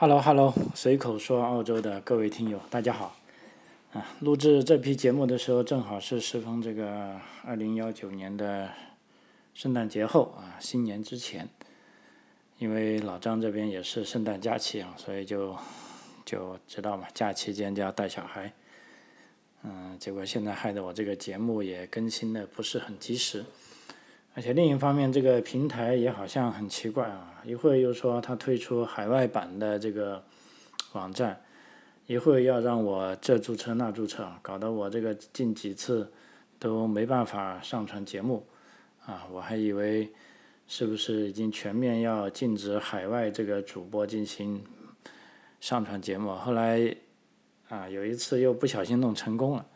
Hello，Hello，随口说澳洲的各位听友，大家好。啊，录制这批节目的时候，正好是适逢这个二零幺九年的圣诞节后啊，新年之前。因为老张这边也是圣诞假期啊，所以就就知道嘛，假期间就要带小孩。嗯，结果现在害得我这个节目也更新的不是很及时。而且另一方面，这个平台也好像很奇怪啊，一会儿又说它推出海外版的这个网站，一会儿要让我这注册那注册，搞得我这个近几次都没办法上传节目啊！我还以为是不是已经全面要禁止海外这个主播进行上传节目，后来啊有一次又不小心弄成功了。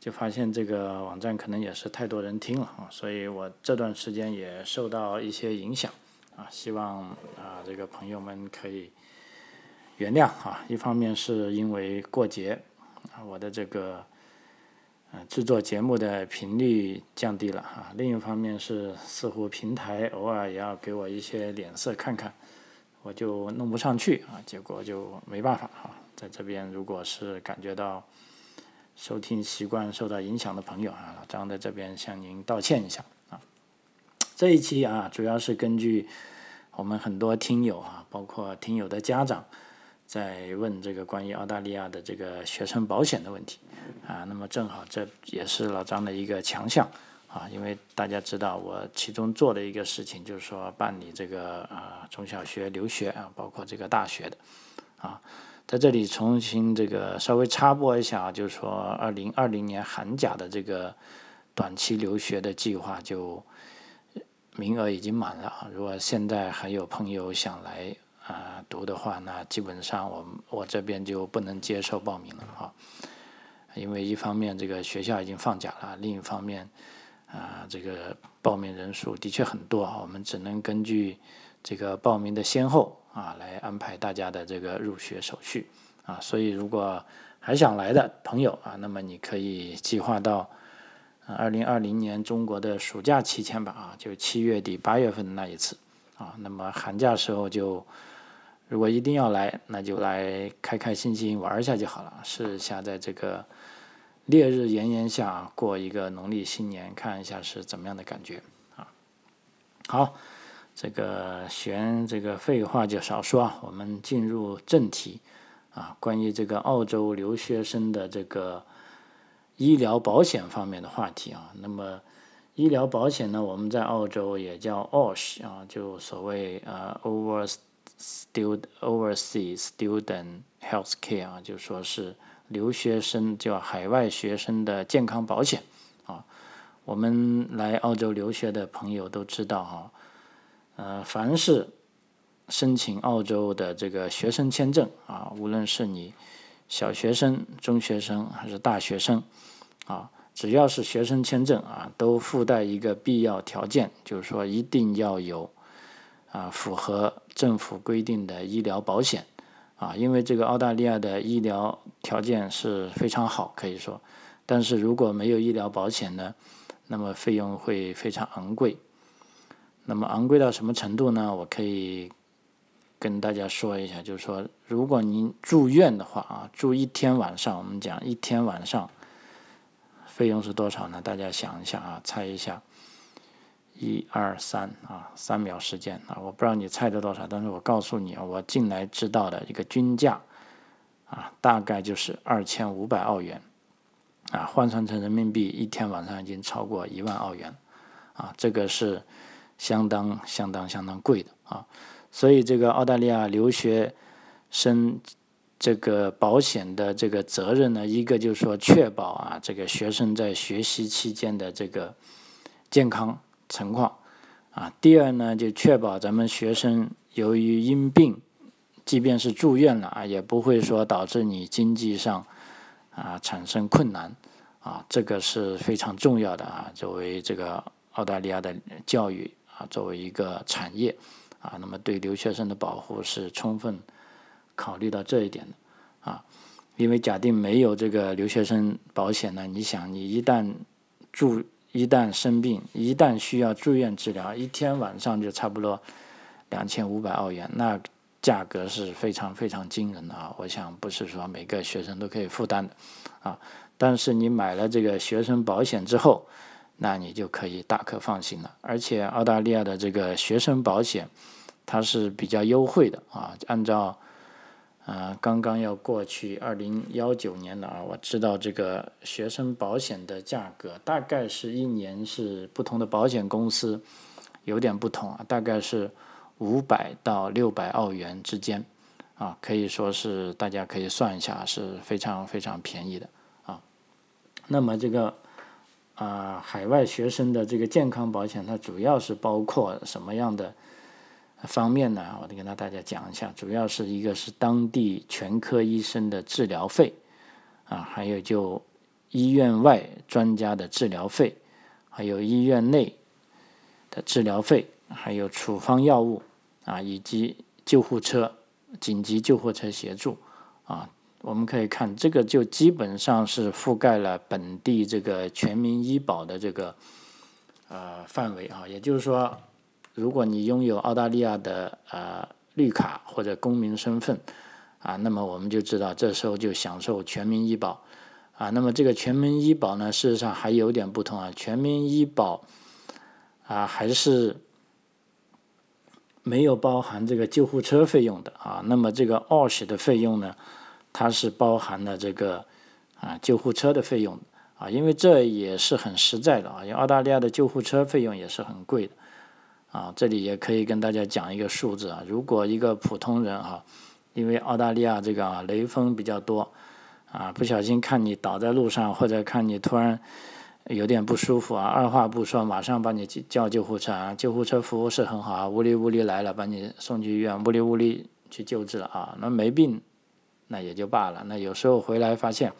就发现这个网站可能也是太多人听了啊，所以我这段时间也受到一些影响啊，希望啊这个朋友们可以原谅啊。一方面是因为过节啊，我的这个呃制作节目的频率降低了啊，另一方面是似乎平台偶尔也要给我一些脸色看看，我就弄不上去啊，结果就没办法啊，在这边如果是感觉到。收听习惯受到影响的朋友啊，老张在这边向您道歉一下啊。这一期啊，主要是根据我们很多听友啊，包括听友的家长，在问这个关于澳大利亚的这个学生保险的问题啊。那么正好这也是老张的一个强项啊，因为大家知道我其中做的一个事情就是说办理这个啊中小学留学啊，包括这个大学的啊。在这里重新这个稍微插播一下啊，就是说，二零二零年寒假的这个短期留学的计划就名额已经满了。如果现在还有朋友想来啊读的话，那基本上我我这边就不能接受报名了啊。因为一方面这个学校已经放假了，另一方面啊这个报名人数的确很多啊，我们只能根据这个报名的先后。啊，来安排大家的这个入学手续啊，所以如果还想来的朋友啊，那么你可以计划到二零二零年中国的暑假期间吧啊，就七月底八月份那一次啊，那么寒假时候就如果一定要来，那就来开开心心玩一下就好了，试一下在这个烈日炎炎下过一个农历新年，看一下是怎么样的感觉啊。好。这个闲这个废话就少说啊，我们进入正题啊，关于这个澳洲留学生的这个医疗保险方面的话题啊。那么医疗保险呢，我们在澳洲也叫 OSH 啊，就所谓呃 Over Student Overseas Student Health Care 啊，就说是留学生叫海外学生的健康保险啊。我们来澳洲留学的朋友都知道哈。呃，凡是申请澳洲的这个学生签证啊，无论是你小学生、中学生还是大学生啊，只要是学生签证啊，都附带一个必要条件，就是说一定要有啊符合政府规定的医疗保险啊，因为这个澳大利亚的医疗条件是非常好，可以说，但是如果没有医疗保险呢，那么费用会非常昂贵。那么昂贵到什么程度呢？我可以跟大家说一下，就是说，如果您住院的话啊，住一天晚上，我们讲一天晚上费用是多少呢？大家想一下啊，猜一下，一二三啊，三秒时间啊，我不知道你猜的多少，但是我告诉你啊，我近来知道的一个均价啊，大概就是二千五百澳元啊，换算成人民币，一天晚上已经超过一万澳元啊，这个是。相当相当相当贵的啊，所以这个澳大利亚留学生这个保险的这个责任呢，一个就是说确保啊这个学生在学习期间的这个健康情况啊，第二呢就确保咱们学生由于因病，即便是住院了啊，也不会说导致你经济上啊产生困难啊，这个是非常重要的啊，作为这个澳大利亚的教育。啊，作为一个产业，啊，那么对留学生的保护是充分考虑到这一点的，啊，因为假定没有这个留学生保险呢，你想，你一旦住，一旦生病，一旦需要住院治疗，一天晚上就差不多两千五百澳元，那价格是非常非常惊人的啊！我想不是说每个学生都可以负担的啊。但是你买了这个学生保险之后，那你就可以大可放心了。而且澳大利亚的这个学生保险，它是比较优惠的啊。按照呃刚刚要过去二零幺九年了啊，我知道这个学生保险的价格大概是一年是不同的保险公司有点不同啊，大概是五百到六百澳元之间啊，可以说是大家可以算一下是非常非常便宜的啊。那么这个啊，海外学生的这个健康保险，它主要是包括什么样的方面呢？我得跟大家讲一下，主要是一个是当地全科医生的治疗费啊，还有就医院外专家的治疗费，还有医院内的治疗费，还有处方药物啊，以及救护车、紧急救护车协助啊。我们可以看，这个就基本上是覆盖了本地这个全民医保的这个呃范围啊。也就是说，如果你拥有澳大利亚的呃绿卡或者公民身份啊，那么我们就知道这时候就享受全民医保啊。那么这个全民医保呢，事实上还有点不同啊。全民医保啊，还是没有包含这个救护车费用的啊。那么这个 OSH 的费用呢？它是包含了这个啊救护车的费用啊，因为这也是很实在的啊，因为澳大利亚的救护车费用也是很贵的啊。这里也可以跟大家讲一个数字啊，如果一个普通人哈，因为澳大利亚这个雷锋比较多啊，不小心看你倒在路上，或者看你突然有点不舒服啊，二话不说马上把你叫救护车啊，救护车服务是很好啊，呜哩呜哩来了，把你送去医院，呜哩呜哩去救治了啊，那没病。那也就罢了。那有时候回来发现，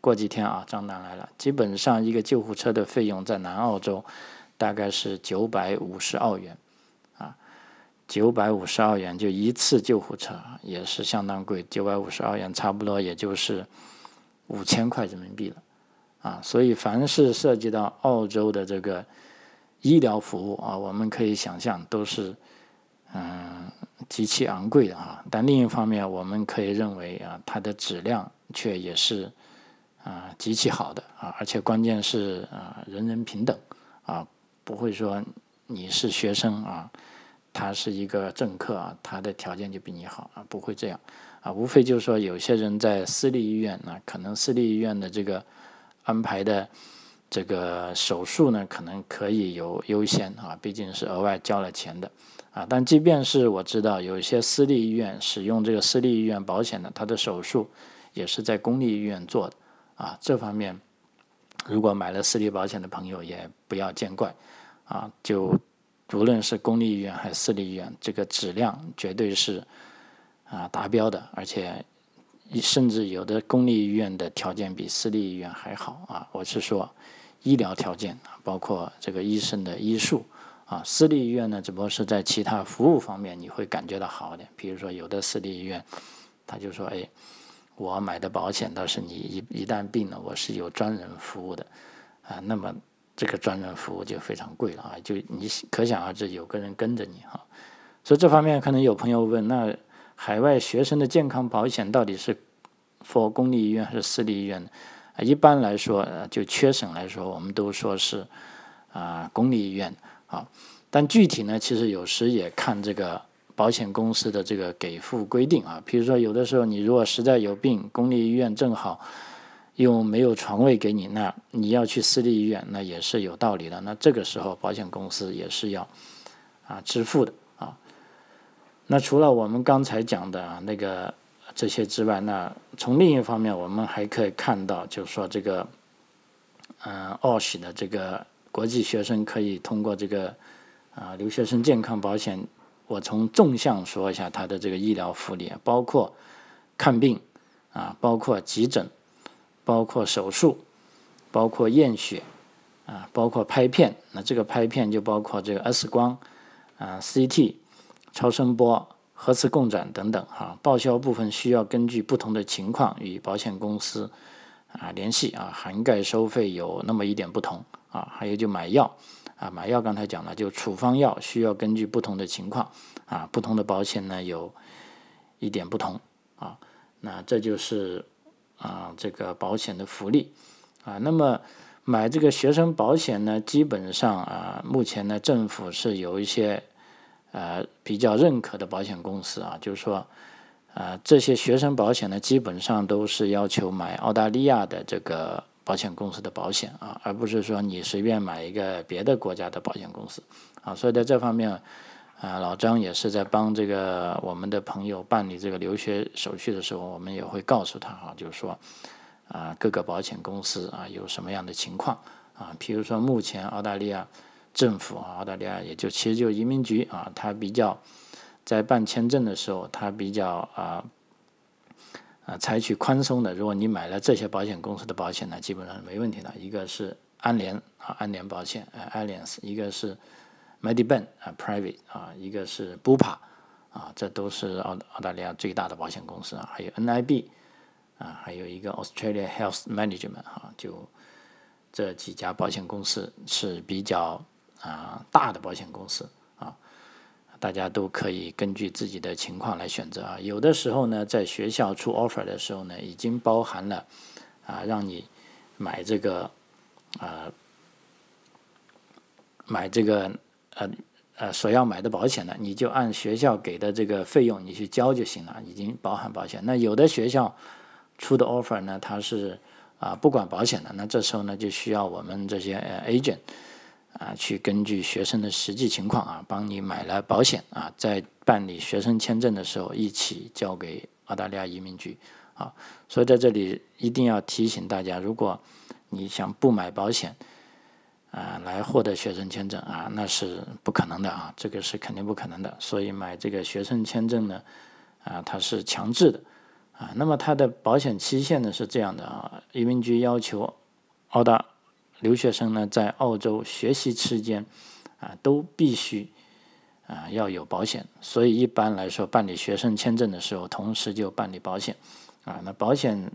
过几天啊，账单来了。基本上一个救护车的费用在南澳洲大概是九百五十澳元，啊，九百五十澳元就一次救护车也是相当贵。九百五十澳元差不多也就是五千块人民币了，啊，所以凡是涉及到澳洲的这个医疗服务啊，我们可以想象都是。嗯，极其昂贵的哈，但另一方面，我们可以认为啊，它的质量却也是啊极其好的啊，而且关键是啊，人人平等啊，不会说你是学生啊，他是一个政客啊，他的条件就比你好啊，不会这样啊，无非就是说有些人在私立医院呢，可能私立医院的这个安排的这个手术呢，可能可以有优先啊，毕竟是额外交了钱的。啊，但即便是我知道有一些私立医院使用这个私立医院保险的，他的手术也是在公立医院做的。啊，这方面如果买了私立保险的朋友也不要见怪。啊，就无论是公立医院还是私立医院，这个质量绝对是啊达标的，而且甚至有的公立医院的条件比私立医院还好。啊，我是说医疗条件，包括这个医生的医术。啊，私立医院呢，只不过是在其他服务方面你会感觉到好一点。比如说，有的私立医院，他就说：“哎，我买的保险倒是你一一旦病了，我是有专人服务的。”啊，那么这个专人服务就非常贵了啊，就你可想而知，有个人跟着你哈。所以这方面可能有朋友问：那海外学生的健康保险到底是 for 公立医院还是私立医院呢？一般来说，就缺省来说，我们都说是啊公立医院。啊，但具体呢，其实有时也看这个保险公司的这个给付规定啊。比如说，有的时候你如果实在有病，公立医院正好又没有床位给你，那你要去私立医院，那也是有道理的。那这个时候保险公司也是要啊支付的啊。那除了我们刚才讲的那个这些之外，那从另一方面，我们还可以看到，就是说这个嗯，澳喜的这个。国际学生可以通过这个啊留学生健康保险，我从纵向说一下它的这个医疗福利，包括看病啊，包括急诊，包括手术，包括验血啊，包括拍片。那这个拍片就包括这个 X 光啊、CT、超声波、核磁共振等等哈。报销部分需要根据不同的情况与保险公司啊联系啊，涵盖收费有那么一点不同。啊，还有就买药，啊，买药刚才讲了，就处方药需要根据不同的情况，啊，不同的保险呢有一点不同啊。那这就是啊这个保险的福利啊。那么买这个学生保险呢，基本上啊，目前呢政府是有一些呃比较认可的保险公司啊，就是说啊这些学生保险呢，基本上都是要求买澳大利亚的这个保险公司的保险啊，而不是说你随便买一个别的国家的保险公司啊。所以在这方面。啊，老张也是在帮这个我们的朋友办理这个留学手续的时候，我们也会告诉他哈，就是说，啊，各个保险公司啊有什么样的情况啊，比如说目前澳大利亚政府啊，澳大利亚也就其实就移民局啊，它比较在办签证的时候，它比较啊啊采取宽松的，如果你买了这些保险公司的保险呢，基本上是没问题的。一个是安联啊，安联保险，呃，Alliance，一个是。Medibank 啊，Private 啊，一个是 Bupa 啊，这都是澳澳大利亚最大的保险公司啊，还有 NIB 啊，还有一个 Australia Health Management 哈，就这几家保险公司是比较啊大的保险公司，大家都可以根据自己的情况来选择啊。有的时候呢，在学校出 offer 的时候呢，已经包含了啊，让你买这个啊，买这个。呃呃，所要买的保险呢，你就按学校给的这个费用你去交就行了，已经包含保险。那有的学校出的 offer 呢，它是啊不管保险的，那这时候呢就需要我们这些呃 agent 啊去根据学生的实际情况啊，帮你买了保险啊，在办理学生签证的时候一起交给澳大利亚移民局啊。所以在这里一定要提醒大家，如果你想不买保险，啊，来获得学生签证啊，那是不可能的啊，这个是肯定不可能的。所以买这个学生签证呢，啊，它是强制的啊。那么它的保险期限呢是这样的啊，移民局要求澳大留学生呢在澳洲学习期间啊都必须啊要有保险。所以一般来说办理学生签证的时候，同时就办理保险啊。那保险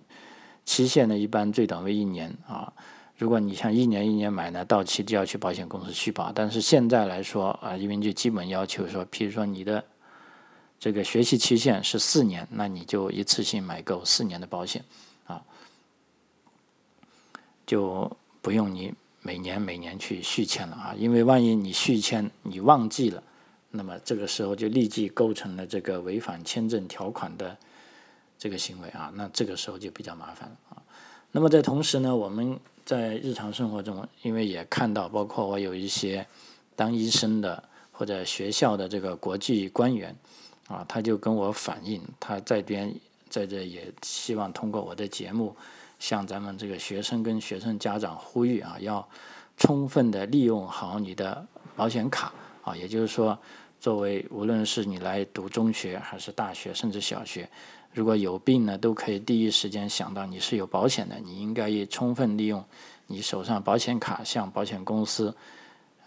期限呢一般最短为一年啊。如果你像一年一年买呢，到期就要去保险公司续保。但是现在来说啊，移民局基本要求说，譬如说你的这个学习期限是四年，那你就一次性买够四年的保险啊，就不用你每年每年去续签了啊。因为万一你续签你忘记了，那么这个时候就立即构成了这个违反签证条款的这个行为啊，那这个时候就比较麻烦了啊。那么在同时呢，我们在日常生活中，因为也看到，包括我有一些当医生的或者学校的这个国际官员，啊，他就跟我反映，他在边在这也希望通过我的节目，向咱们这个学生跟学生家长呼吁啊，要充分的利用好你的保险卡啊，也就是说，作为无论是你来读中学还是大学，甚至小学。如果有病呢，都可以第一时间想到你是有保险的，你应该也充分利用你手上保险卡向保险公司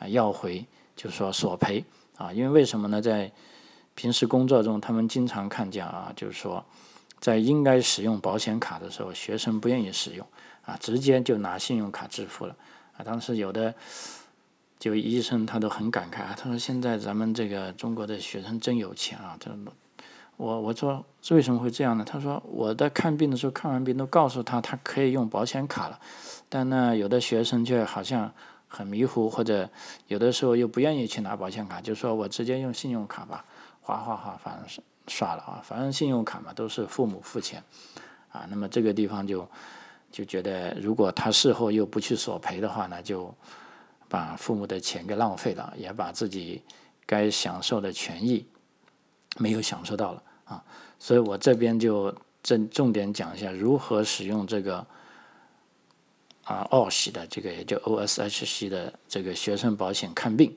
啊要回，就是说索赔啊。因为为什么呢？在平时工作中，他们经常看见啊，就是说在应该使用保险卡的时候，学生不愿意使用啊，直接就拿信用卡支付了啊。当时有的就医生他都很感慨啊，他说现在咱们这个中国的学生真有钱啊，他说。我我说为什么会这样呢？他说我在看病的时候看完病都告诉他他可以用保险卡了，但呢有的学生却好像很迷糊，或者有的时候又不愿意去拿保险卡，就说我直接用信用卡吧，哗哗哗反正是刷了啊，反正信用卡嘛都是父母付钱啊，那么这个地方就就觉得如果他事后又不去索赔的话呢，就把父母的钱给浪费了，也把自己该享受的权益。没有享受到了啊，所以我这边就正重点讲一下如何使用这个啊澳系的这个也就 OSHC 的这个学生保险看病。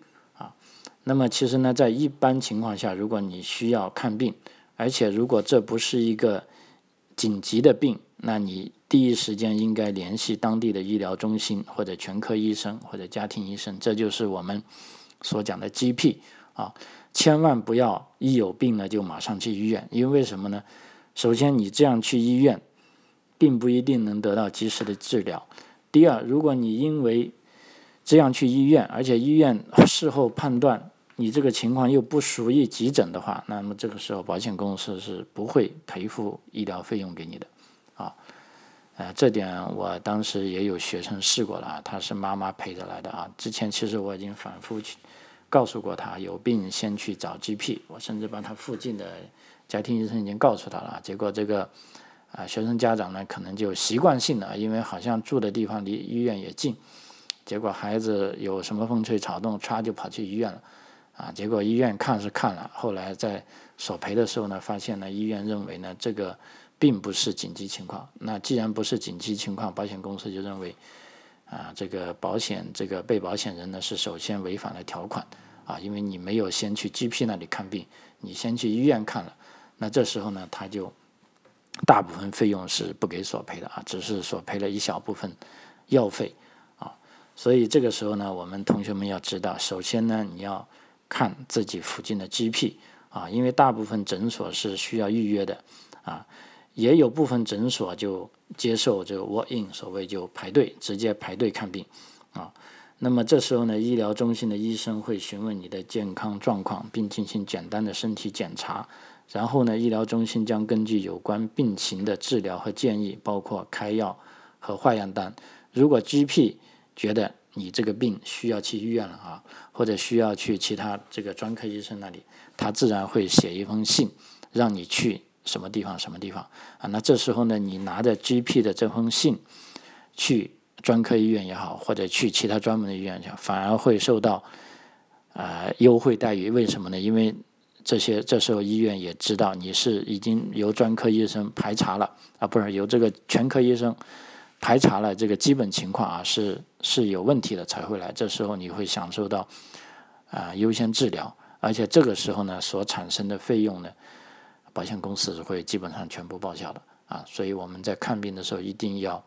那么其实呢，在一般情况下，如果你需要看病，而且如果这不是一个紧急的病，那你第一时间应该联系当地的医疗中心或者全科医生或者家庭医生，这就是我们所讲的 GP 啊。千万不要一有病呢就马上去医院，因为什么呢？首先，你这样去医院，并不一定能得到及时的治疗。第二，如果你因为这样去医院，而且医院事后判断你这个情况又不属于急诊的话，那么这个时候保险公司是不会赔付医疗费用给你的，啊，呃，这点我当时也有学生试过了啊，他是妈妈陪着来的啊。之前其实我已经反复去告诉过他，有病先去找 GP，我甚至把他附近的家庭医生已经告诉他了，结果这个啊学生家长呢可能就习惯性的，因为好像住的地方离医院也近，结果孩子有什么风吹草动，歘就跑去医院了。啊，结果医院看是看了，后来在索赔的时候呢，发现呢，医院认为呢，这个并不是紧急情况。那既然不是紧急情况，保险公司就认为，啊，这个保险这个被保险人呢是首先违反了条款，啊，因为你没有先去 GP 那里看病，你先去医院看了，那这时候呢，他就大部分费用是不给索赔的啊，只是索赔了一小部分药费，啊，所以这个时候呢，我们同学们要知道，首先呢，你要。看自己附近的 GP 啊，因为大部分诊所是需要预约的啊，也有部分诊所就接受这个 walk in，所谓就排队直接排队看病啊。那么这时候呢，医疗中心的医生会询问你的健康状况，并进行简单的身体检查，然后呢，医疗中心将根据有关病情的治疗和建议，包括开药和化验单。如果 GP 觉得你这个病需要去医院了啊，或者需要去其他这个专科医生那里，他自然会写一封信，让你去什么地方什么地方啊。那这时候呢，你拿着 GP 的这封信去专科医院也好，或者去其他专门的医院去，反而会受到呃优惠待遇。为什么呢？因为这些这时候医院也知道你是已经由专科医生排查了啊，不是由这个全科医生。排查了这个基本情况啊，是是有问题的才会来。这时候你会享受到啊优先治疗，而且这个时候呢所产生的费用呢，保险公司是会基本上全部报销的啊。所以我们在看病的时候一定要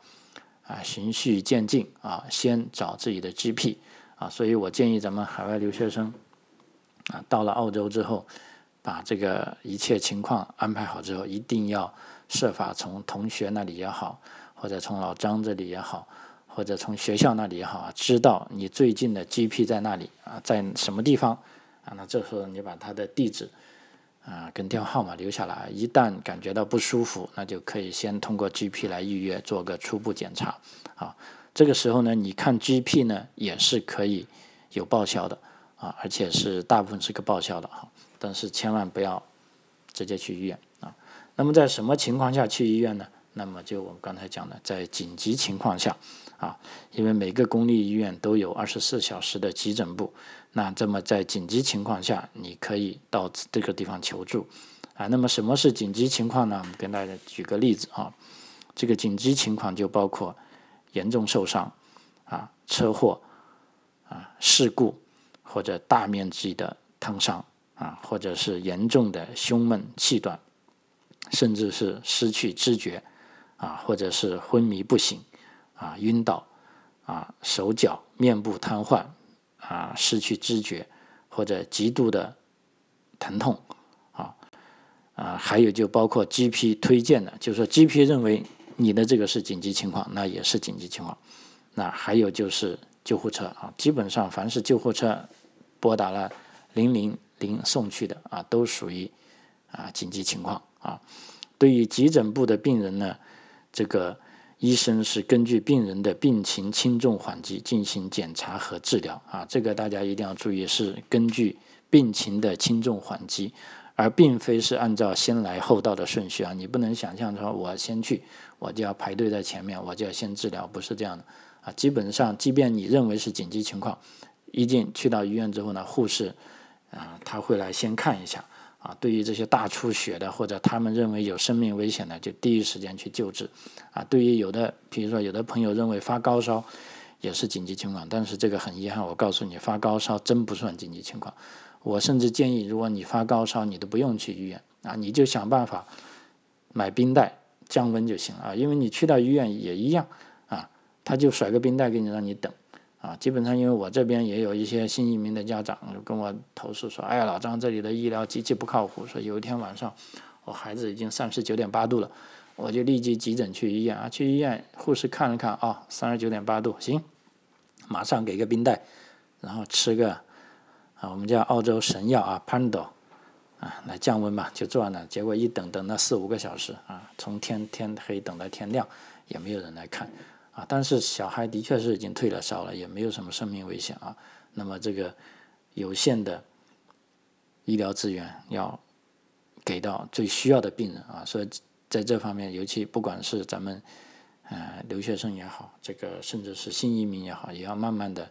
啊循序渐进啊，先找自己的 GP 啊。所以我建议咱们海外留学生啊，到了澳洲之后，把这个一切情况安排好之后，一定要设法从同学那里也好。或者从老张这里也好，或者从学校那里也好，知道你最近的 GP 在那里啊，在什么地方啊？那这时候你把他的地址啊跟电话号码留下来，一旦感觉到不舒服，那就可以先通过 GP 来预约做个初步检查啊。这个时候呢，你看 GP 呢也是可以有报销的啊，而且是大部分是个报销的哈。但是千万不要直接去医院啊。那么在什么情况下去医院呢？那么就我们刚才讲的，在紧急情况下，啊，因为每个公立医院都有二十四小时的急诊部，那这么在紧急情况下，你可以到这个地方求助，啊，那么什么是紧急情况呢？我们跟大家举个例子啊，这个紧急情况就包括严重受伤，啊，车祸，啊，事故或者大面积的烫伤，啊，或者是严重的胸闷气短，甚至是失去知觉。啊，或者是昏迷不醒，啊，晕倒，啊，手脚、面部瘫痪，啊，失去知觉，或者极度的疼痛，啊，啊，还有就包括 GP 推荐的，就是说 GP 认为你的这个是紧急情况，那也是紧急情况。那还有就是救护车啊，基本上凡是救护车拨打了零零零送去的啊，都属于啊紧急情况啊。对于急诊部的病人呢。这个医生是根据病人的病情轻重缓急进行检查和治疗啊，这个大家一定要注意，是根据病情的轻重缓急，而并非是按照先来后到的顺序啊。你不能想象说，我先去，我就要排队在前面，我就要先治疗，不是这样的啊。基本上，即便你认为是紧急情况，一进去到医院之后呢，护士啊他会来先看一下。啊，对于这些大出血的，或者他们认为有生命危险的，就第一时间去救治。啊，对于有的，比如说有的朋友认为发高烧也是紧急情况，但是这个很遗憾，我告诉你，发高烧真不算紧急情况。我甚至建议，如果你发高烧，你都不用去医院啊，你就想办法买冰袋降温就行了啊，因为你去到医院也一样啊，他就甩个冰袋给你让你等。啊，基本上因为我这边也有一些新移民的家长就跟我投诉说，哎呀，老张这里的医疗极其不靠谱。说有一天晚上，我孩子已经三十九点八度了，我就立即急诊去医院啊，去医院护士看了看，啊，三十九点八度，行，马上给个冰袋，然后吃个啊，我们叫澳洲神药啊 p a n d o 啊，来降温嘛，就做完了。结果一等等了四五个小时啊，从天天黑等到天亮，也没有人来看但是小孩的确是已经退了烧了，也没有什么生命危险啊。那么这个有限的医疗资源要给到最需要的病人啊，所以在这方面，尤其不管是咱们呃留学生也好，这个甚至是新移民也好，也要慢慢的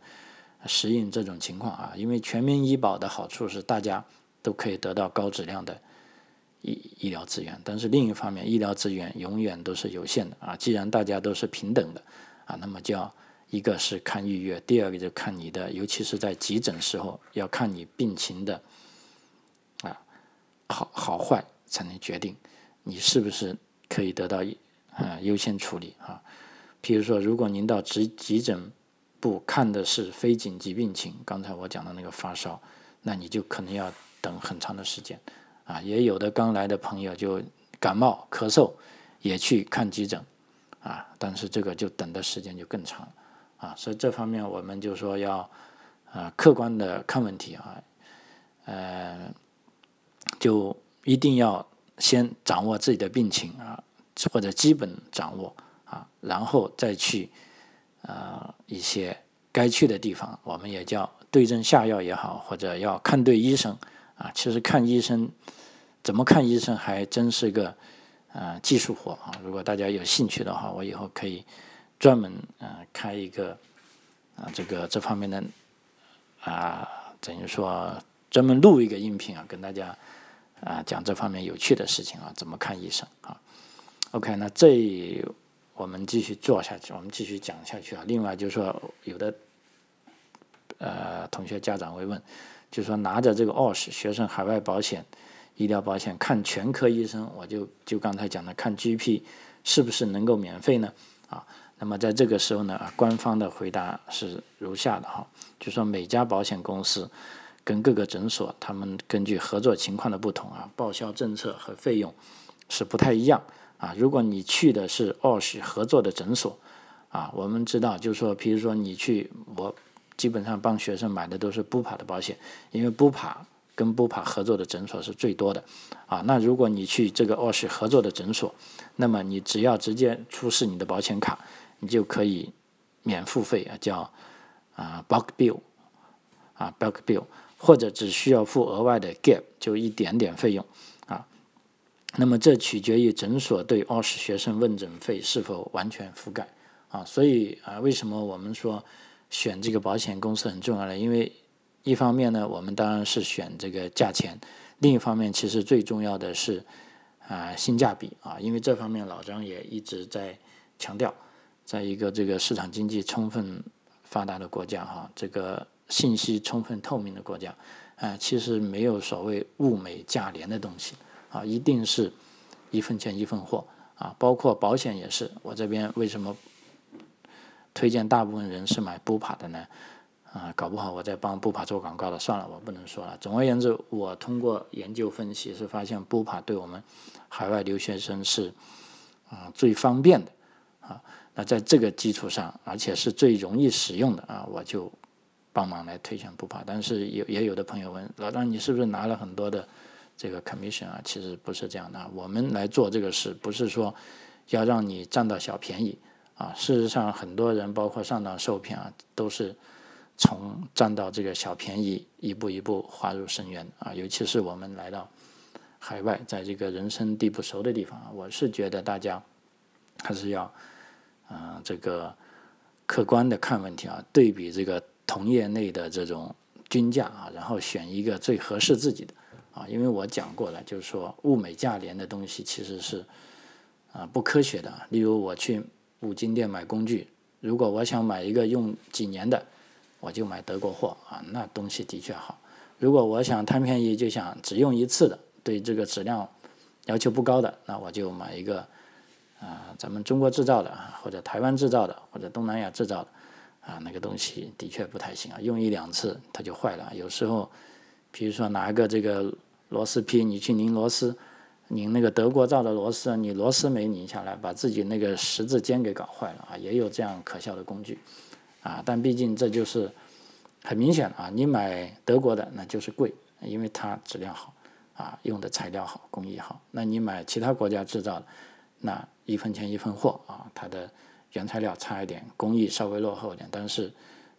适应这种情况啊。因为全民医保的好处是大家都可以得到高质量的医医疗资源，但是另一方面，医疗资源永远都是有限的啊。既然大家都是平等的啊，那么就要。一个是看预约，第二个就看你的，尤其是在急诊时候，要看你病情的啊好好坏，才能决定你是不是可以得到啊优先处理啊。譬如说，如果您到急急诊部看的是非紧急病情，刚才我讲的那个发烧，那你就可能要等很长的时间啊。也有的刚来的朋友就感冒咳嗽也去看急诊啊，但是这个就等的时间就更长。啊，所以这方面我们就说要，啊，客观的看问题啊，呃，就一定要先掌握自己的病情啊，或者基本掌握啊，然后再去，呃，一些该去的地方，我们也叫对症下药也好，或者要看对医生啊。其实看医生，怎么看医生还真是个，呃，技术活啊。如果大家有兴趣的话，我以后可以。专门啊开一个啊这个这方面的啊等于说专门录一个音频啊跟大家啊讲这方面有趣的事情啊怎么看医生啊？OK，那这我们继续做下去，我们继续讲下去啊。另外就是说有的呃同学家长会问，就说拿着这个 OS 学生海外保险医疗保险看全科医生，我就就刚才讲的看 GP 是不是能够免费呢？啊？那么在这个时候呢，啊官方的回答是如下的哈，就说每家保险公司跟各个诊所，他们根据合作情况的不同啊，报销政策和费用是不太一样啊。如果你去的是 OSH 合作的诊所啊，我们知道，就是说，比如说你去，我基本上帮学生买的都是 Bupa 的保险，因为 Bupa 跟 Bupa 合作的诊所是最多的啊。那如果你去这个 OSH 合作的诊所，那么你只要直接出示你的保险卡。你就可以免付费啊，叫啊 bulk bill 啊 bulk bill，或者只需要付额外的 gap，就一点点费用啊。那么这取决于诊所对二十学生问诊费是否完全覆盖啊。所以啊，为什么我们说选这个保险公司很重要呢？因为一方面呢，我们当然是选这个价钱；另一方面，其实最重要的是啊性价比啊。因为这方面老张也一直在强调。在一个这个市场经济充分发达的国家，哈，这个信息充分透明的国家，啊，其实没有所谓物美价廉的东西，啊，一定是一分钱一分货，啊，包括保险也是。我这边为什么推荐大部分人是买布帕的呢？啊，搞不好我在帮布帕做广告了，算了，我不能说了。总而言之，我通过研究分析是发现布帕对我们海外留学生是啊最方便的，啊。那在这个基础上，而且是最容易使用的啊，我就帮忙来推荐不跑。但是有也有的朋友问老张，你是不是拿了很多的这个 commission 啊？其实不是这样的，我们来做这个事，不是说要让你占到小便宜啊。事实上，很多人包括上当受骗啊，都是从占到这个小便宜一步一步滑入深渊啊。尤其是我们来到海外，在这个人生地不熟的地方，我是觉得大家还是要。啊，这个客观的看问题啊，对比这个同业内的这种均价啊，然后选一个最合适自己的啊。因为我讲过了，就是说物美价廉的东西其实是啊不科学的。例如我去五金店买工具，如果我想买一个用几年的，我就买德国货啊，那东西的确好。如果我想贪便宜，就想只用一次的，对这个质量要求不高的，那我就买一个。啊，咱们中国制造的啊，或者台湾制造的，或者东南亚制造的，啊，那个东西的确不太行啊，用一两次它就坏了。有时候，比如说拿个这个螺丝批，你去拧螺丝，拧那个德国造的螺丝，你螺丝没拧下来，把自己那个十字尖给搞坏了啊，也有这样可笑的工具，啊，但毕竟这就是很明显啊，你买德国的那就是贵，因为它质量好啊，用的材料好，工艺好。那你买其他国家制造的，那一分钱一分货啊，它的原材料差一点，工艺稍微落后一点，但是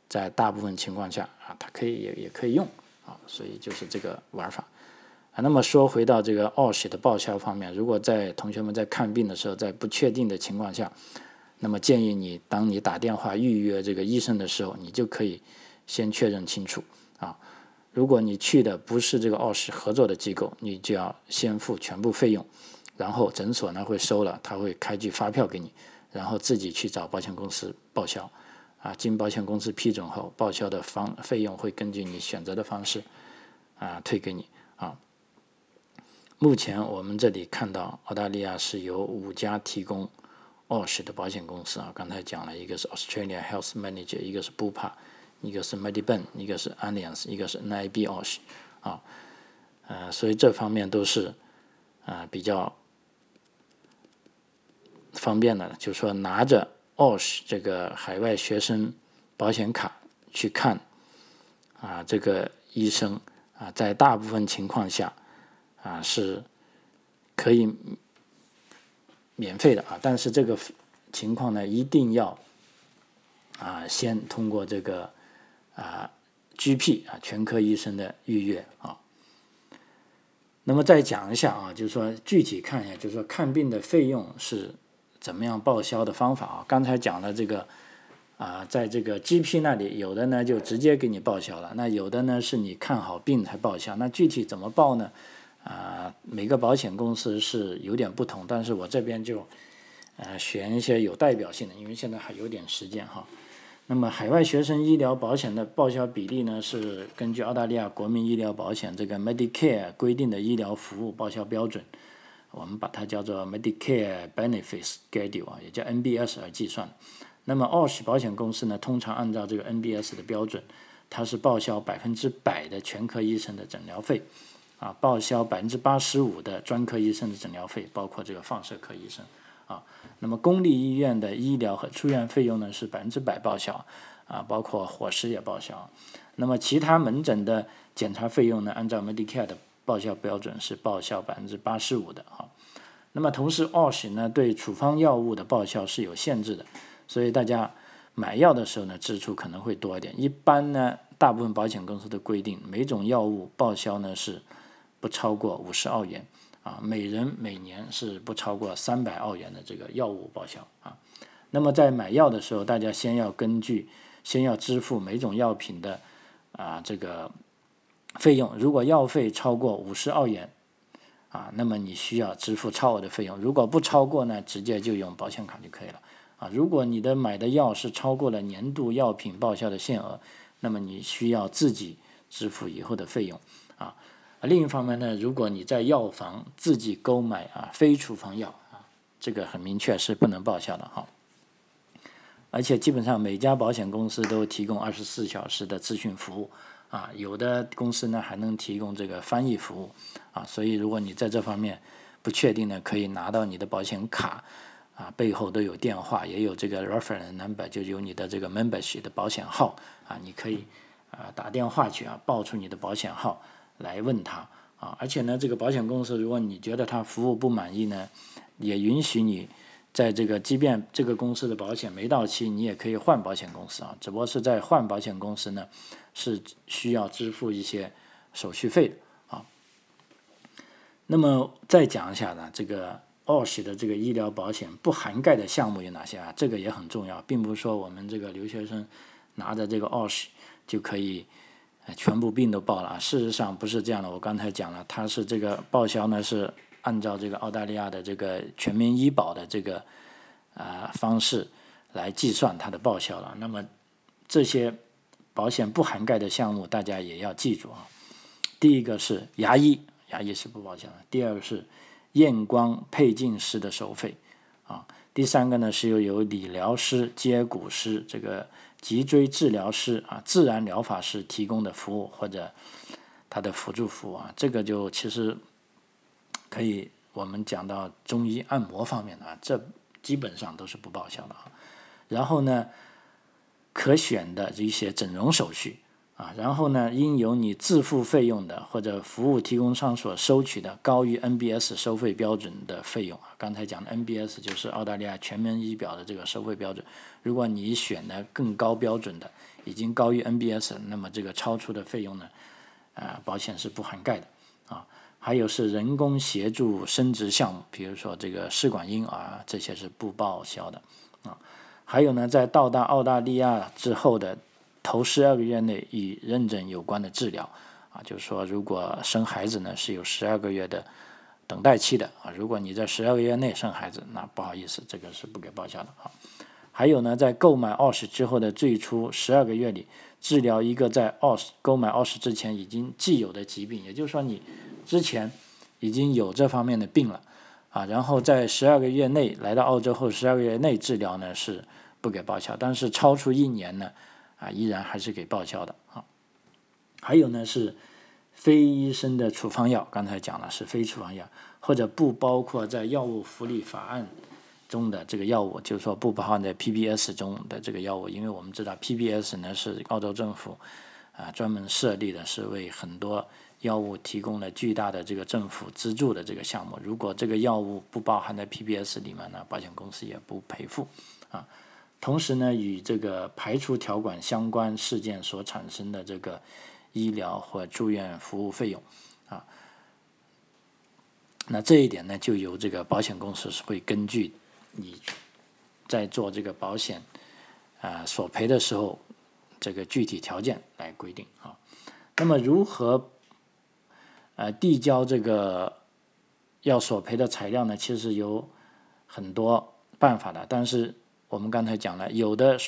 在大部分情况下啊，它可以也也可以用啊，所以就是这个玩法。啊，那么说回到这个奥喜的报销方面，如果在同学们在看病的时候，在不确定的情况下，那么建议你，当你打电话预约这个医生的时候，你就可以先确认清楚啊。如果你去的不是这个奥喜合作的机构，你就要先付全部费用，然后诊所呢会收了，他会开具发票给你，然后自己去找保险公司报销。啊，经保险公司批准后，报销的方费用会根据你选择的方式啊退给你啊。目前我们这里看到，澳大利亚是有五家提供 OSH 的保险公司啊。刚才讲了一个是 Australia Health Manager，一个是 Bupa，一个是 Medibank，一个是 Alliance，一个是 NIB OSH 啊。呃，所以这方面都是啊比较方便的，就是说拿着 OSH 这个海外学生保险卡去看啊这个医生啊，在大部分情况下。啊，是可以免费的啊，但是这个情况呢，一定要啊先通过这个啊 GP 啊全科医生的预约啊。那么再讲一下啊，就是说具体看一下，就是说看病的费用是怎么样报销的方法啊。刚才讲了这个啊，在这个 GP 那里，有的呢就直接给你报销了，那有的呢是你看好病才报销，那具体怎么报呢？每个保险公司是有点不同，但是我这边就呃选一些有代表性的，因为现在还有点时间哈。那么海外学生医疗保险的报销比例呢，是根据澳大利亚国民医疗保险这个 Medicare 规定的医疗服务报销标准，我们把它叫做 Medicare Benefits Schedule 啊，也叫 NBS 而计算。那么澳喜保险公司呢，通常按照这个 NBS 的标准，它是报销百分之百的全科医生的诊疗费。啊，报销百分之八十五的专科医生的诊疗费，包括这个放射科医生。啊，那么公立医院的医疗和出院费用呢是百分之百报销，啊，包括伙食也报销。那么其他门诊的检查费用呢，按照 Medicare 的报销标准是报销百分之八十五的。哈，那么同时 o s h 呢对处方药物的报销是有限制的，所以大家买药的时候呢支出可能会多一点。一般呢，大部分保险公司的规定，每种药物报销呢是。不超过五十澳元啊，每人每年是不超过三百澳元的这个药物报销啊。那么在买药的时候，大家先要根据先要支付每种药品的啊这个费用。如果药费超过五十澳元啊，那么你需要支付超额的费用。如果不超过呢，直接就用保险卡就可以了啊。如果你的买的药是超过了年度药品报销的限额，那么你需要自己支付以后的费用啊。另一方面呢，如果你在药房自己购买啊非处方药啊，这个很明确是不能报销的哈。而且基本上每家保险公司都提供二十四小时的咨询服务啊，有的公司呢还能提供这个翻译服务啊。所以如果你在这方面不确定呢，可以拿到你的保险卡啊，背后都有电话，也有这个 reference number，就有你的这个 membership 的保险号啊，你可以啊打电话去啊报出你的保险号。来问他啊，而且呢，这个保险公司，如果你觉得他服务不满意呢，也允许你在这个，即便这个公司的保险没到期，你也可以换保险公司啊。只不过是在换保险公司呢，是需要支付一些手续费的啊。那么再讲一下呢，这个澳喜的这个医疗保险不涵盖的项目有哪些啊？这个也很重要，并不是说我们这个留学生拿着这个澳喜就可以。全部病都报了啊！事实上不是这样的，我刚才讲了，它是这个报销呢是按照这个澳大利亚的这个全民医保的这个啊方式来计算它的报销了。那么这些保险不涵盖的项目，大家也要记住啊。第一个是牙医，牙医是不报销的；第二个是验光配镜师的收费啊；第三个呢是由由理疗师、接骨师这个。脊椎治疗师啊，自然疗法师提供的服务或者他的辅助服务啊，这个就其实可以我们讲到中医按摩方面的啊，这基本上都是不报销的啊。然后呢，可选的一些整容手续啊，然后呢，应由你自付费用的或者服务提供商所收取的高于 NBS 收费标准的费用啊。刚才讲的 NBS 就是澳大利亚全民医保的这个收费标准。如果你选的更高标准的，已经高于 NBS，那么这个超出的费用呢，啊，保险是不涵盖的啊。还有是人工协助生殖项目，比如说这个试管婴儿，这些是不报销的啊。还有呢，在到达澳大利亚之后的。头十二个月内与认证有关的治疗，啊，就是说，如果生孩子呢是有十二个月的等待期的啊，如果你在十二个月内生孩子，那不好意思，这个是不给报销的啊。还有呢，在购买 OS 之后的最初十二个月里，治疗一个在 OS 购买 OS 之前已经既有的疾病，也就是说你之前已经有这方面的病了啊，然后在十二个月内来到澳洲后十二个月内治疗呢是不给报销，但是超出一年呢。啊，依然还是给报销的啊。还有呢，是非医生的处方药，刚才讲了是非处方药，或者不包括在药物福利法案中的这个药物，就是说不包含在 PBS 中的这个药物，因为我们知道 PBS 呢是澳洲政府啊专门设立的，是为很多药物提供了巨大的这个政府资助的这个项目。如果这个药物不包含在 PBS 里面呢，保险公司也不赔付啊。同时呢，与这个排除条款相关事件所产生的这个医疗或住院服务费用，啊，那这一点呢，就由这个保险公司是会根据你在做这个保险啊索赔的时候这个具体条件来规定啊。那么如何呃递交这个要索赔的材料呢？其实有很多办法的，但是。我们刚才讲了，有的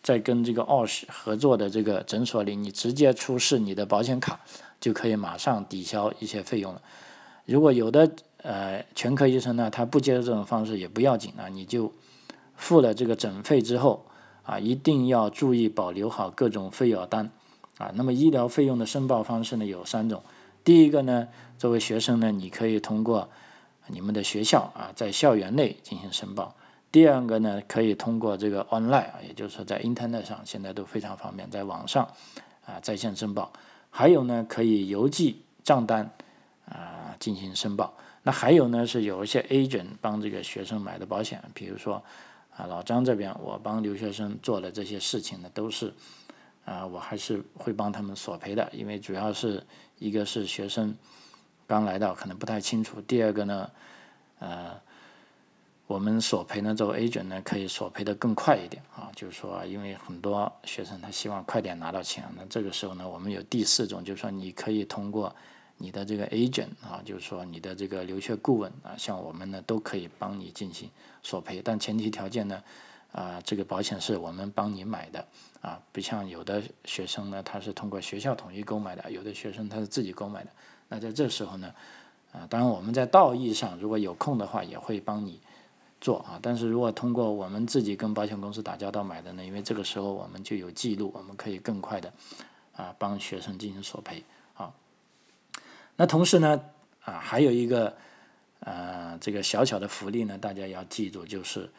在跟这个 OS 合作的这个诊所里，你直接出示你的保险卡，就可以马上抵消一些费用了。如果有的呃全科医生呢，他不接受这种方式也不要紧啊，你就付了这个诊费之后啊，一定要注意保留好各种费用单啊。那么医疗费用的申报方式呢有三种，第一个呢，作为学生呢，你可以通过你们的学校啊，在校园内进行申报。第二个呢，可以通过这个 online 啊，也就是说在 internet 上，现在都非常方便，在网上啊在线申报。还有呢，可以邮寄账单啊进行申报。那还有呢，是有一些 agent 帮这个学生买的保险，比如说啊老张这边，我帮留学生做的这些事情呢，都是啊我还是会帮他们索赔的，因为主要是一个是学生刚来到可能不太清楚，第二个呢呃。我们索赔呢，作为 agent 呢，可以索赔的更快一点啊，就是说，因为很多学生他希望快点拿到钱，那这个时候呢，我们有第四种，就是说你可以通过你的这个 agent 啊，就是说你的这个留学顾问啊，像我们呢都可以帮你进行索赔，但前提条件呢，啊，这个保险是我们帮你买的啊，不像有的学生呢，他是通过学校统一购买的，有的学生他是自己购买的，那在这时候呢，啊，当然我们在道义上如果有空的话，也会帮你。做啊，但是如果通过我们自己跟保险公司打交道买的呢，因为这个时候我们就有记录，我们可以更快的啊帮学生进行索赔啊。那同时呢啊还有一个呃这个小小的福利呢，大家要记住，就是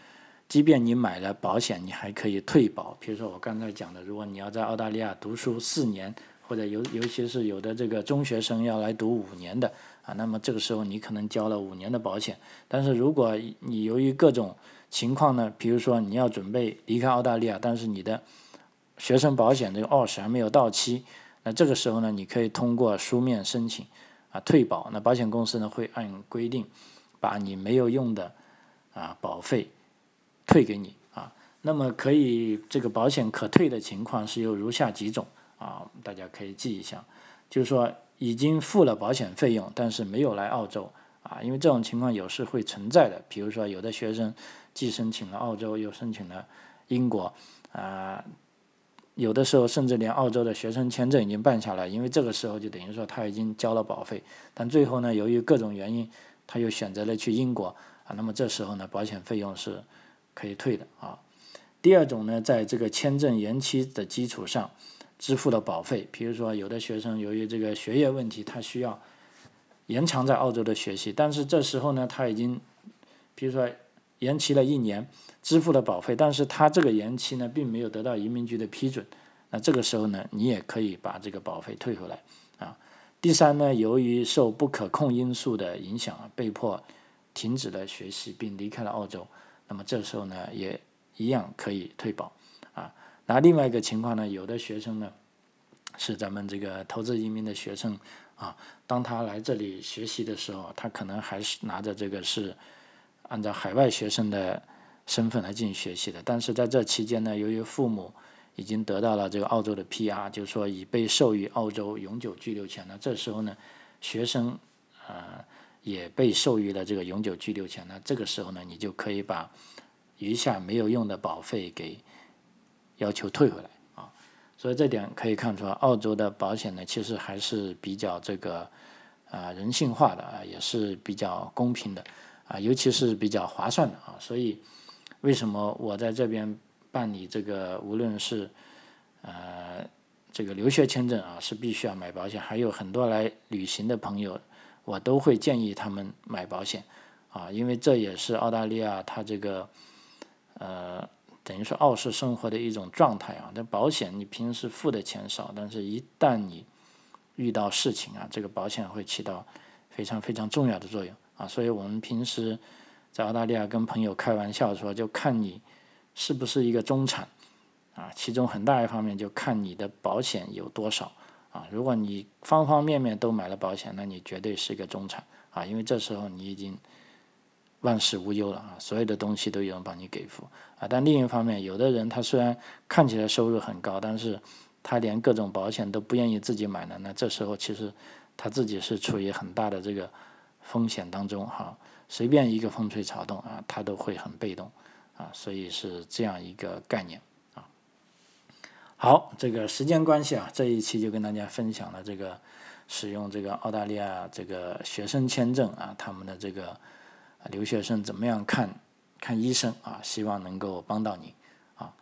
即便你买了保险，你还可以退保。比如说我刚才讲的，如果你要在澳大利亚读书四年，或者尤尤其是有的这个中学生要来读五年的。啊，那么这个时候你可能交了五年的保险，但是如果你由于各种情况呢，比如说你要准备离开澳大利亚，但是你的学生保险这个二十还没有到期，那这个时候呢，你可以通过书面申请啊退保，那保险公司呢会按规定把你没有用的啊保费退给你啊，那么可以这个保险可退的情况是有如下几种啊，大家可以记一下，就是说。已经付了保险费用，但是没有来澳洲啊，因为这种情况有时会存在的。比如说，有的学生既申请了澳洲，又申请了英国，啊，有的时候甚至连澳洲的学生签证已经办下来，因为这个时候就等于说他已经交了保费，但最后呢，由于各种原因，他又选择了去英国啊，那么这时候呢，保险费用是可以退的啊。第二种呢，在这个签证延期的基础上。支付的保费，比如说有的学生由于这个学业问题，他需要延长在澳洲的学习，但是这时候呢，他已经，比如说延期了一年，支付了保费，但是他这个延期呢，并没有得到移民局的批准，那这个时候呢，你也可以把这个保费退回来啊。第三呢，由于受不可控因素的影响，被迫停止了学习并离开了澳洲，那么这时候呢，也一样可以退保那另外一个情况呢，有的学生呢是咱们这个投资移民的学生啊，当他来这里学习的时候，他可能还是拿着这个是按照海外学生的身份来进行学习的，但是在这期间呢，由于父母已经得到了这个澳洲的 PR，就是说已被授予澳洲永久居留权了。这时候呢，学生呃也被授予了这个永久居留权。那这个时候呢，你就可以把余下没有用的保费给要求退回来啊。所以这点可以看出，澳洲的保险呢，其实还是比较这个啊人性化的啊，也是比较公平的啊，尤其是比较划算的啊。所以为什么我在这边？办理这个，无论是呃这个留学签证啊，是必须要买保险。还有很多来旅行的朋友，我都会建议他们买保险啊，因为这也是澳大利亚它这个呃等于说澳式生活的一种状态啊。那保险你平时付的钱少，但是一旦你遇到事情啊，这个保险会起到非常非常重要的作用啊。所以我们平时在澳大利亚跟朋友开玩笑说，就看你。是不是一个中产啊？其中很大一方面就看你的保险有多少啊。如果你方方面面都买了保险，那你绝对是一个中产啊。因为这时候你已经万事无忧了啊，所有的东西都有人帮你给付啊。但另一方面，有的人他虽然看起来收入很高，但是他连各种保险都不愿意自己买了，那这时候其实他自己是处于很大的这个风险当中哈。随便一个风吹草动啊，他都会很被动。啊，所以是这样一个概念啊。好，这个时间关系啊，这一期就跟大家分享了这个使用这个澳大利亚这个学生签证啊，他们的这个留学生怎么样看看医生啊，希望能够帮到你啊。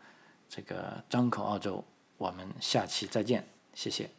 这个张口澳洲，我们下期再见，谢谢。